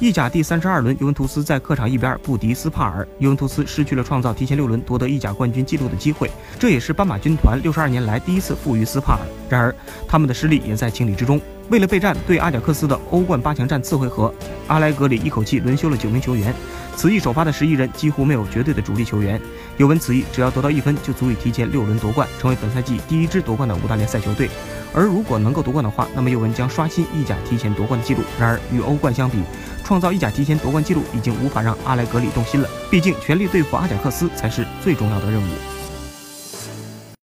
意甲第三十二轮，尤文图斯在客场一比二不敌斯帕尔，尤文图斯失去了创造提前六轮夺得意甲冠军纪录的机会，这也是斑马军团六十二年来第一次负于斯帕尔。然而，他们的失利也在情理之中。为了备战对阿贾克斯的欧冠八强战次回合，阿莱格里一口气轮休了九名球员。此役首发的十一人几乎没有绝对的主力球员。尤文此役只要得到一分，就足以提前六轮夺冠，成为本赛季第一支夺冠的五大联赛球队。而如果能够夺冠的话，那么尤文将刷新意甲提前夺冠的记录。然而与欧冠相比，创造意甲提前夺冠记录已经无法让阿莱格里动心了。毕竟全力对付阿贾克斯才是最重要的任务。